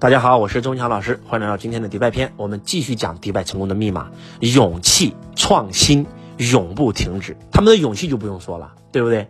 大家好，我是周强老师，欢迎来到今天的迪拜篇。我们继续讲迪拜成功的密码：勇气、创新，永不停止。他们的勇气就不用说了，对不对？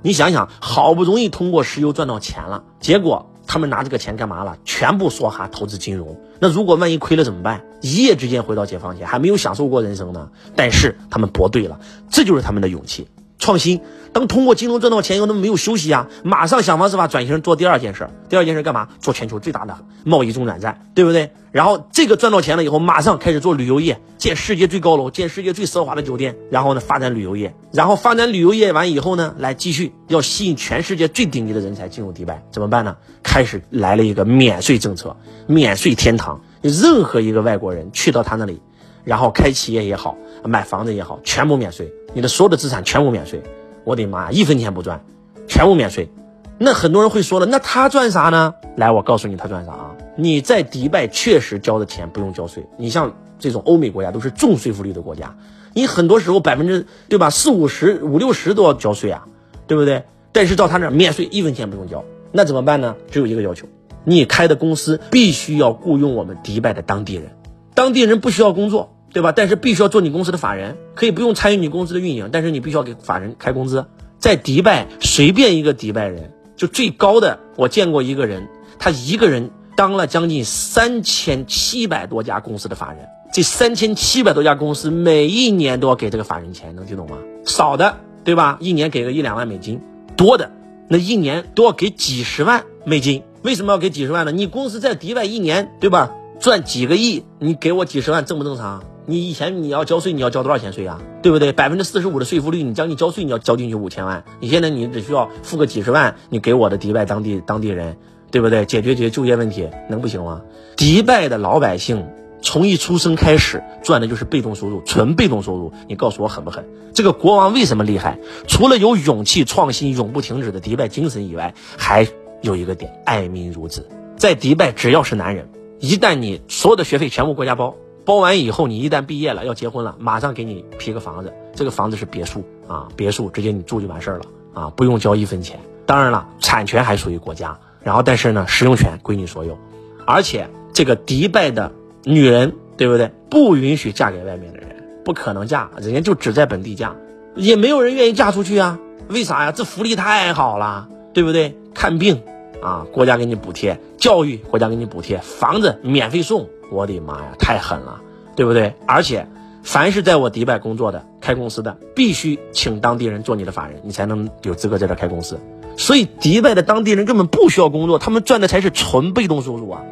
你想想，好不容易通过石油赚到钱了，结果他们拿这个钱干嘛了？全部梭哈投资金融。那如果万一亏了怎么办？一夜之间回到解放前，还没有享受过人生呢。但是他们搏对了，这就是他们的勇气。创新，当通过金融赚到钱以后，他们没有休息啊，马上想方设法转型做第二件事。第二件事干嘛？做全球最大的贸易中转站，对不对？然后这个赚到钱了以后，马上开始做旅游业，建世界最高楼，建世界最奢华的酒店。然后呢，发展旅游业，然后发展旅游业完以后呢，来继续要吸引全世界最顶级的人才进入迪拜，怎么办呢？开始来了一个免税政策，免税天堂，任何一个外国人去到他那里，然后开企业也好，买房子也好，全部免税。你的所有的资产全部免税，我的妈呀，一分钱不赚，全部免税。那很多人会说了，那他赚啥呢？来，我告诉你他赚啥啊？你在迪拜确实交的钱不用交税。你像这种欧美国家都是重税负率的国家，你很多时候百分之对吧四五十五六十都要交税啊，对不对？但是到他那儿免税，一分钱不用交。那怎么办呢？只有一个要求，你开的公司必须要雇佣我们迪拜的当地人，当地人不需要工作。对吧？但是必须要做你公司的法人，可以不用参与你公司的运营，但是你必须要给法人开工资。在迪拜，随便一个迪拜人，就最高的，我见过一个人，他一个人当了将近三千七百多家公司的法人。这三千七百多家公司每一年都要给这个法人钱，能听懂吗？少的，对吧？一年给个一两万美金，多的，那一年都要给几十万美金。为什么要给几十万呢？你公司在迪拜一年，对吧？赚几个亿，你给我几十万，正不正常？你以前你要交税，你要交多少钱税啊？对不对？百分之四十五的税负率，你将近交税，你要交进去五千万。你现在你只需要付个几十万，你给我的迪拜当地当地人，对不对？解决解决就业问题，能不行吗？迪拜的老百姓从一出生开始赚的就是被动收入，纯被动收入。你告诉我狠不狠？这个国王为什么厉害？除了有勇气、创新、永不停止的迪拜精神以外，还有一个点：爱民如子。在迪拜，只要是男人，一旦你所有的学费全部国家包。包完以后，你一旦毕业了要结婚了，马上给你批个房子，这个房子是别墅啊，别墅直接你住就完事儿了啊，不用交一分钱。当然了，产权还属于国家，然后但是呢，使用权归你所有。而且这个迪拜的女人，对不对？不允许嫁给外面的人，不可能嫁，人家就只在本地嫁，也没有人愿意嫁出去啊。为啥呀？这福利太好了，对不对？看病啊，国家给你补贴；教育，国家给你补贴；房子免费送。我的妈呀，太狠了，对不对？而且，凡是在我迪拜工作的、开公司的，必须请当地人做你的法人，你才能有资格在这开公司。所以，迪拜的当地人根本不需要工作，他们赚的才是纯被动收入啊！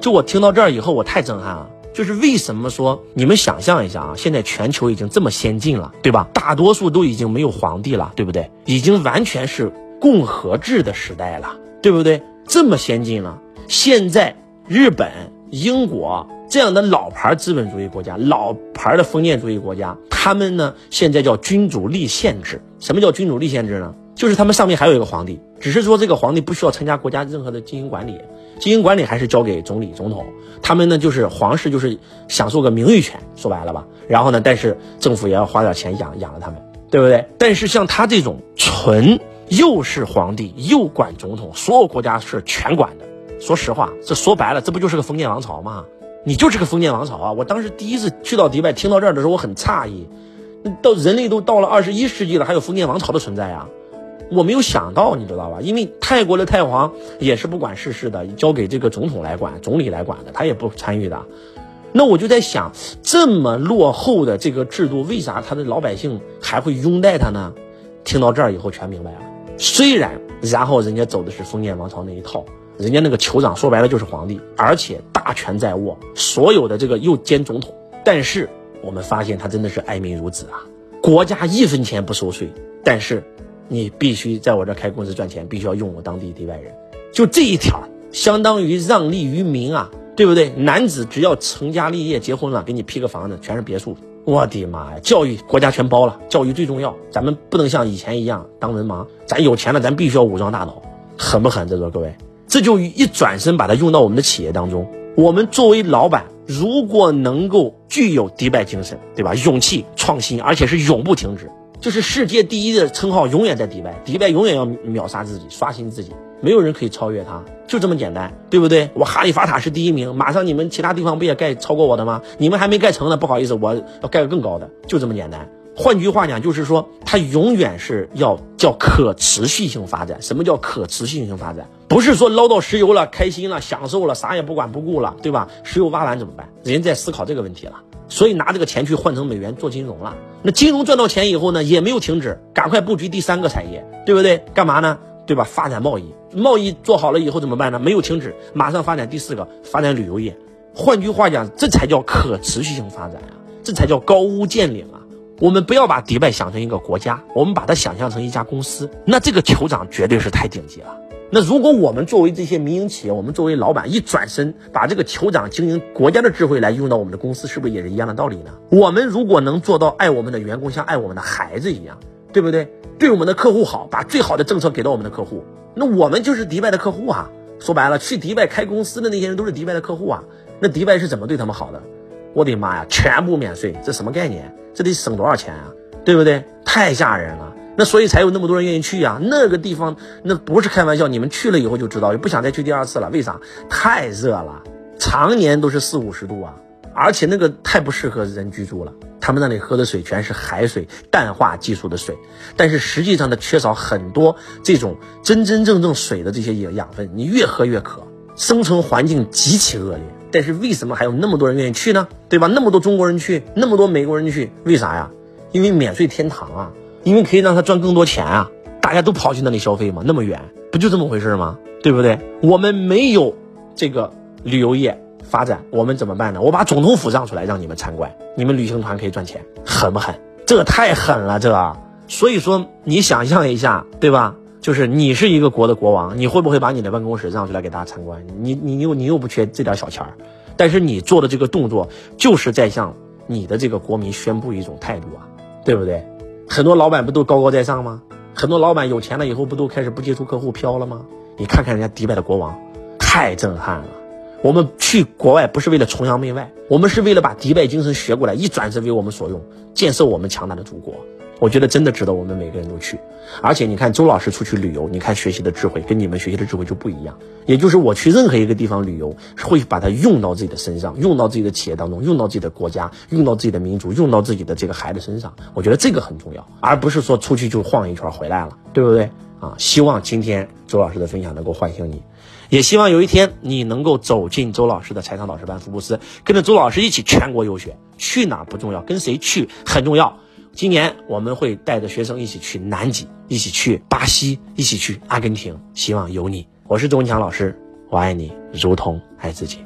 就我听到这儿以后，我太震撼了。就是为什么说你们想象一下啊？现在全球已经这么先进了，对吧？大多数都已经没有皇帝了，对不对？已经完全是共和制的时代了，对不对？这么先进了，现在日本。英国这样的老牌资本主义国家，老牌的封建主义国家，他们呢现在叫君主立宪制。什么叫君主立宪制呢？就是他们上面还有一个皇帝，只是说这个皇帝不需要参加国家任何的经营管理，经营管理还是交给总理、总统。他们呢就是皇室，就是享受个名誉权，说白了吧。然后呢，但是政府也要花点钱养养着他们，对不对？但是像他这种纯又是皇帝又管总统，所有国家是全管的。说实话，这说白了，这不就是个封建王朝吗？你就是个封建王朝啊！我当时第一次去到迪拜，听到这儿的时候，我很诧异。到人类都到了二十一世纪了，还有封建王朝的存在啊！我没有想到，你知道吧？因为泰国的太皇也是不管世事的，交给这个总统来管，总理来管的，他也不参与的。那我就在想，这么落后的这个制度，为啥他的老百姓还会拥戴他呢？听到这儿以后，全明白了。虽然，然后人家走的是封建王朝那一套。人家那个酋长说白了就是皇帝，而且大权在握，所有的这个又兼总统。但是我们发现他真的是爱民如子啊，国家一分钱不收税，但是你必须在我这开公司赚钱，必须要用我当地迪拜人。就这一条，相当于让利于民啊，对不对？男子只要成家立业结婚了，给你批个房子，全是别墅。我的妈呀，教育国家全包了，教育最重要。咱们不能像以前一样当文盲，咱有钱了，咱必须要武装大脑，狠不狠？在座各位。这就一转身把它用到我们的企业当中。我们作为老板，如果能够具有迪拜精神，对吧？勇气、创新，而且是永不停止。就是世界第一的称号永远在迪拜，迪拜永远要秒杀自己，刷新自己，没有人可以超越它，就这么简单，对不对？我哈利法塔是第一名，马上你们其他地方不也盖超过我的吗？你们还没盖成呢，不好意思，我要盖个更高的，就这么简单。换句话讲，就是说它永远是要叫可持续性发展。什么叫可持续性发展？不是说捞到石油了，开心了，享受了，啥也不管不顾了，对吧？石油挖完怎么办？人在思考这个问题了。所以拿这个钱去换成美元做金融了。那金融赚到钱以后呢，也没有停止，赶快布局第三个产业，对不对？干嘛呢？对吧？发展贸易，贸易做好了以后怎么办呢？没有停止，马上发展第四个，发展旅游业。换句话讲，这才叫可持续性发展啊，这才叫高屋建瓴啊。我们不要把迪拜想成一个国家，我们把它想象成一家公司。那这个酋长绝对是太顶级了。那如果我们作为这些民营企业，我们作为老板一转身把这个酋长经营国家的智慧来用到我们的公司，是不是也是一样的道理呢？我们如果能做到爱我们的员工像爱我们的孩子一样，对不对？对我们的客户好，把最好的政策给到我们的客户，那我们就是迪拜的客户啊。说白了，去迪拜开公司的那些人都是迪拜的客户啊。那迪拜是怎么对他们好的？我的妈呀，全部免税，这什么概念？这得省多少钱啊？对不对？太吓人了。那所以才有那么多人愿意去呀，那个地方那不是开玩笑，你们去了以后就知道，就不想再去第二次了。为啥？太热了，常年都是四五十度啊，而且那个太不适合人居住了。他们那里喝的水全是海水淡化技术的水，但是实际上呢，缺少很多这种真真正正水的这些养养分，你越喝越渴，生存环境极其恶劣。但是为什么还有那么多人愿意去呢？对吧？那么多中国人去，那么多美国人去，为啥呀？因为免税天堂啊。因为可以让他赚更多钱啊！大家都跑去那里消费嘛，那么远，不就这么回事吗？对不对？我们没有这个旅游业发展，我们怎么办呢？我把总统府让出来让你们参观，你们旅行团可以赚钱，狠不狠？这太狠了，这。所以说，你想象一下，对吧？就是你是一个国的国王，你会不会把你的办公室让出来给大家参观？你你又你又不缺这点小钱儿，但是你做的这个动作，就是在向你的这个国民宣布一种态度啊，对不对？很多老板不都高高在上吗？很多老板有钱了以后不都开始不接触客户飘了吗？你看看人家迪拜的国王，太震撼了。我们去国外不是为了崇洋媚外，我们是为了把迪拜精神学过来，一转身为我们所用，建设我们强大的祖国。我觉得真的值得我们每个人都去，而且你看周老师出去旅游，你看学习的智慧跟你们学习的智慧就不一样。也就是我去任何一个地方旅游，会把它用到自己的身上，用到自己的企业当中，用到自己的国家，用到自己的民族，用到自己的这个孩子身上。我觉得这个很重要，而不是说出去就晃一圈回来了，对不对啊？希望今天周老师的分享能够唤醒你，也希望有一天你能够走进周老师的财商导师班福布斯，跟着周老师一起全国游学。去哪不重要，跟谁去很重要。今年我们会带着学生一起去南极，一起去巴西，一起去阿根廷。希望有你。我是周文强老师，我爱你，如同爱自己。